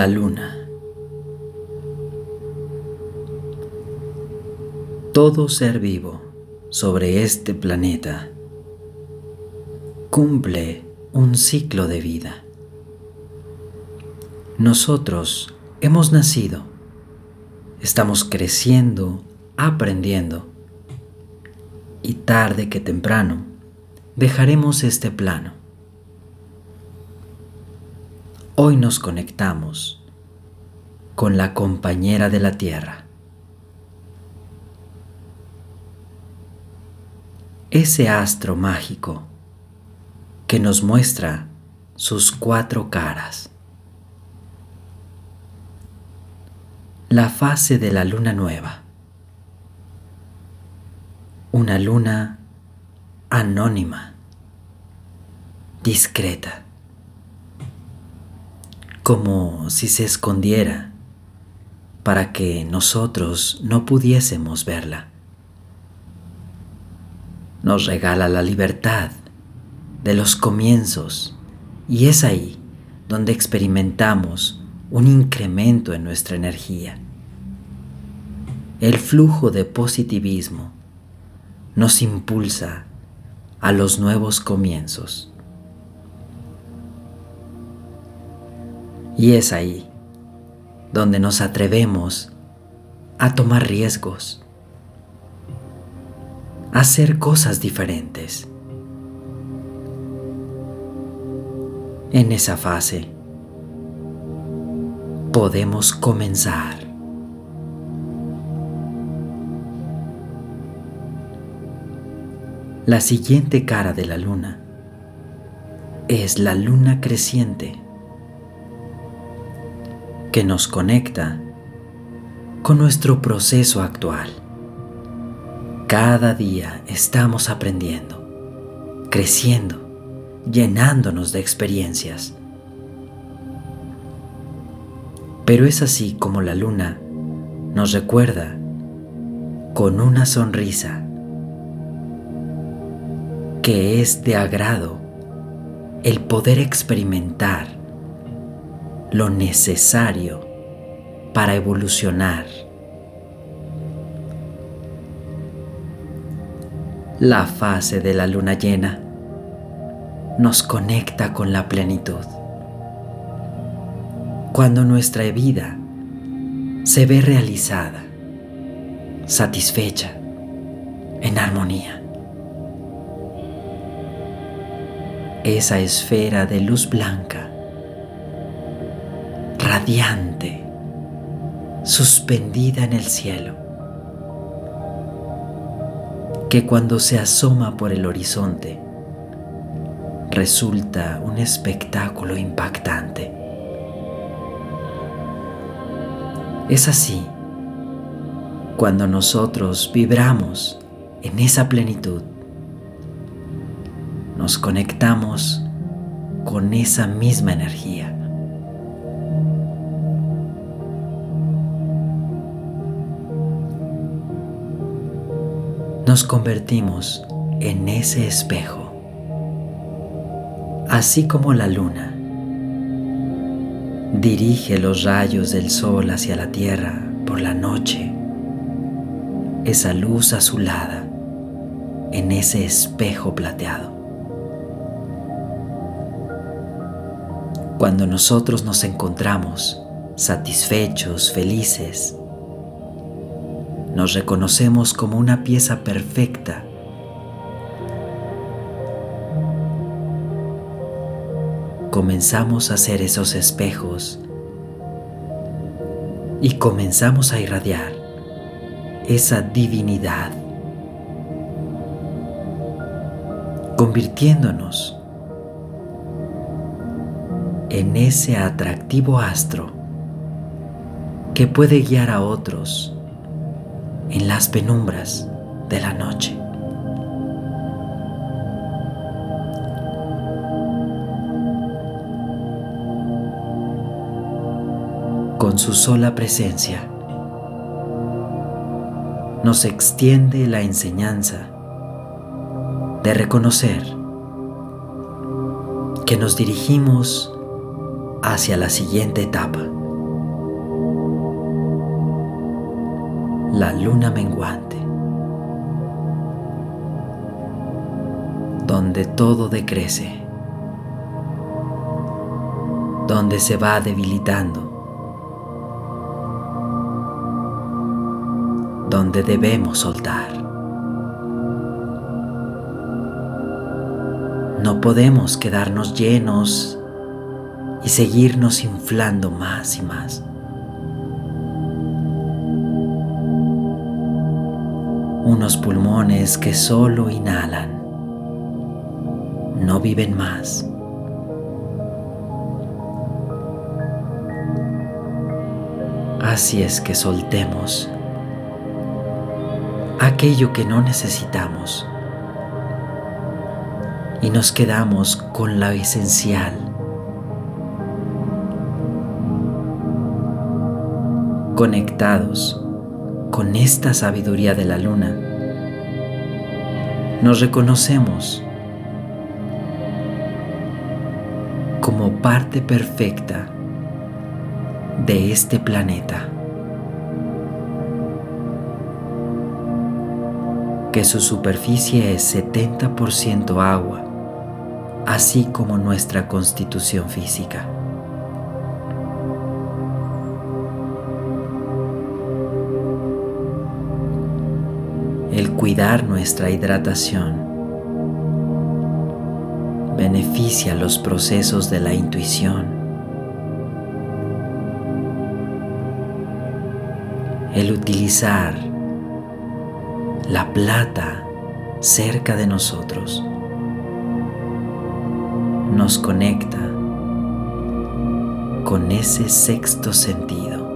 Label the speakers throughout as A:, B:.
A: La luna. Todo ser vivo sobre este planeta cumple un ciclo de vida. Nosotros hemos nacido, estamos creciendo, aprendiendo y tarde que temprano dejaremos este plano. Hoy nos conectamos con la compañera de la Tierra. Ese astro mágico que nos muestra sus cuatro caras. La fase de la luna nueva. Una luna anónima, discreta como si se escondiera para que nosotros no pudiésemos verla. Nos regala la libertad de los comienzos y es ahí donde experimentamos un incremento en nuestra energía. El flujo de positivismo nos impulsa a los nuevos comienzos. Y es ahí donde nos atrevemos a tomar riesgos, a hacer cosas diferentes. En esa fase podemos comenzar. La siguiente cara de la luna es la luna creciente que nos conecta con nuestro proceso actual. Cada día estamos aprendiendo, creciendo, llenándonos de experiencias. Pero es así como la luna nos recuerda con una sonrisa que es de agrado el poder experimentar lo necesario para evolucionar. La fase de la luna llena nos conecta con la plenitud. Cuando nuestra vida se ve realizada, satisfecha, en armonía. Esa esfera de luz blanca radiante, suspendida en el cielo, que cuando se asoma por el horizonte resulta un espectáculo impactante. Es así cuando nosotros vibramos en esa plenitud, nos conectamos con esa misma energía. Nos convertimos en ese espejo, así como la luna dirige los rayos del sol hacia la tierra por la noche, esa luz azulada en ese espejo plateado. Cuando nosotros nos encontramos satisfechos, felices, nos reconocemos como una pieza perfecta. Comenzamos a hacer esos espejos y comenzamos a irradiar esa divinidad, convirtiéndonos en ese atractivo astro que puede guiar a otros en las penumbras de la noche. Con su sola presencia nos extiende la enseñanza de reconocer que nos dirigimos hacia la siguiente etapa. La luna menguante, donde todo decrece, donde se va debilitando, donde debemos soltar. No podemos quedarnos llenos y seguirnos inflando más y más. Unos pulmones que solo inhalan, no viven más. Así es que soltemos aquello que no necesitamos y nos quedamos con la esencial. Conectados con esta sabiduría de la luna, nos reconocemos como parte perfecta de este planeta. que su superficie es 70% agua así como nuestra constitución física. El cuidar nuestra hidratación beneficia los procesos de la intuición. El utilizar la plata cerca de nosotros nos conecta con ese sexto sentido,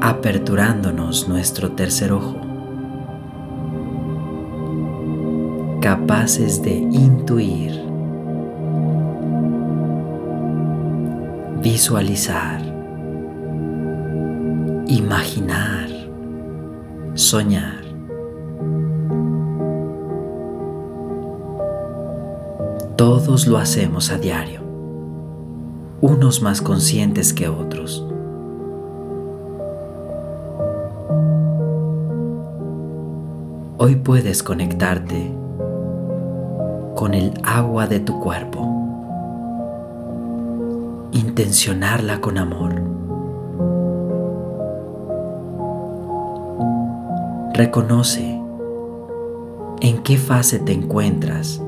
A: aperturándonos nuestro tercer ojo, capaces de intuir, visualizar, imaginar, soñar. Todos lo hacemos a diario, unos más conscientes que otros. Hoy puedes conectarte con el agua de tu cuerpo, intencionarla con amor. Reconoce en qué fase te encuentras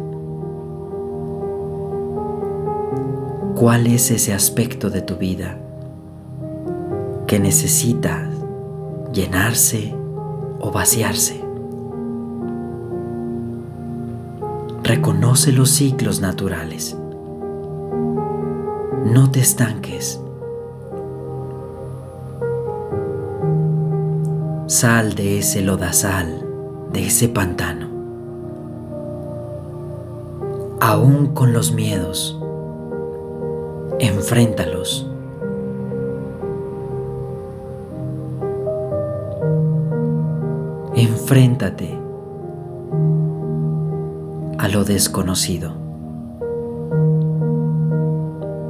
A: ¿Cuál es ese aspecto de tu vida que necesita llenarse o vaciarse? Reconoce los ciclos naturales. No te estanques. Sal de ese lodazal, de ese pantano. Aún con los miedos, enfréntalos. Enfréntate a lo desconocido.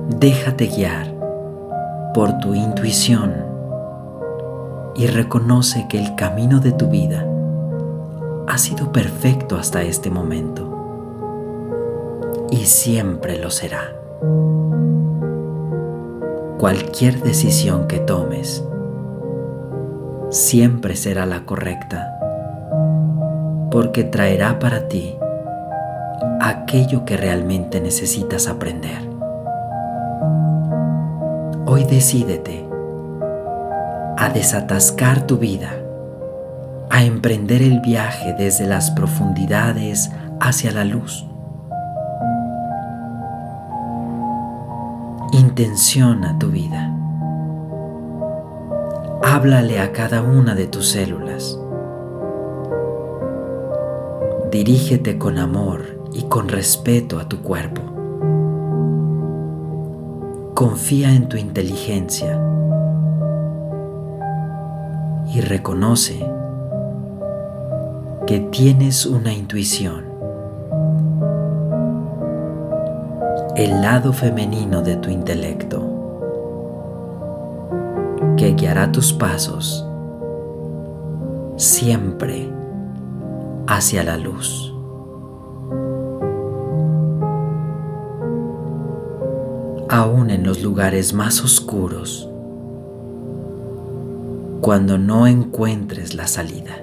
A: Déjate guiar por tu intuición y reconoce que el camino de tu vida ha sido perfecto hasta este momento y siempre lo será cualquier decisión que tomes siempre será la correcta, porque traerá para ti aquello que realmente necesitas aprender. Hoy decídete a desatascar tu vida, a emprender el viaje desde las profundidades hacia la luz Intenciona tu vida. Háblale a cada una de tus células. Dirígete con amor y con respeto a tu cuerpo. Confía en tu inteligencia y reconoce que tienes una intuición el lado femenino de tu intelecto que guiará tus pasos siempre hacia la luz. Aún en los lugares más oscuros, cuando no encuentres la salida.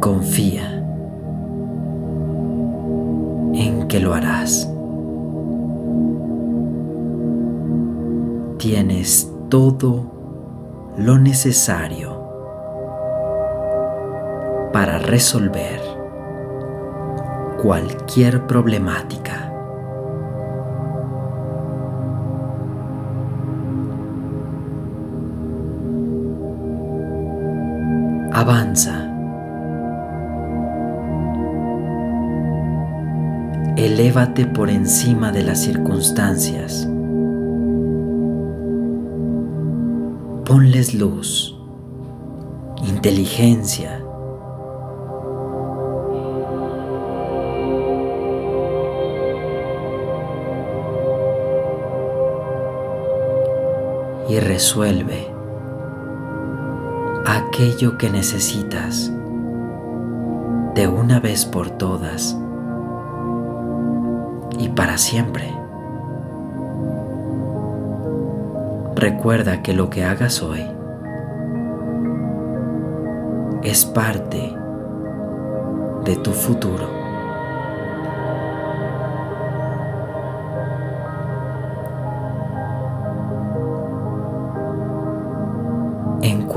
A: Confía en que lo harás. Tienes todo lo necesario para resolver cualquier problemática. Avanza. Elévate por encima de las circunstancias. Ponles luz, inteligencia, y resuelve aquello que necesitas de una vez por todas y para siempre. Recuerda que lo que hagas hoy es parte de tu futuro.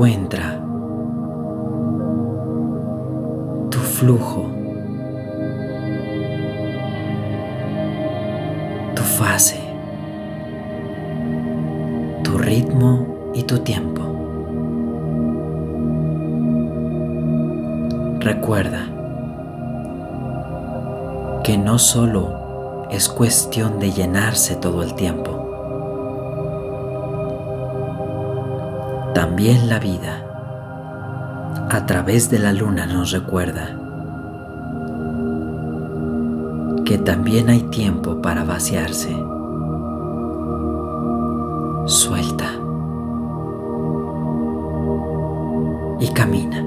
A: Encuentra tu flujo, tu fase tu ritmo y tu tiempo. Recuerda que no solo es cuestión de llenarse todo el tiempo, también la vida. A través de la luna nos recuerda que también hay tiempo para vaciarse. Suelta. Y camina.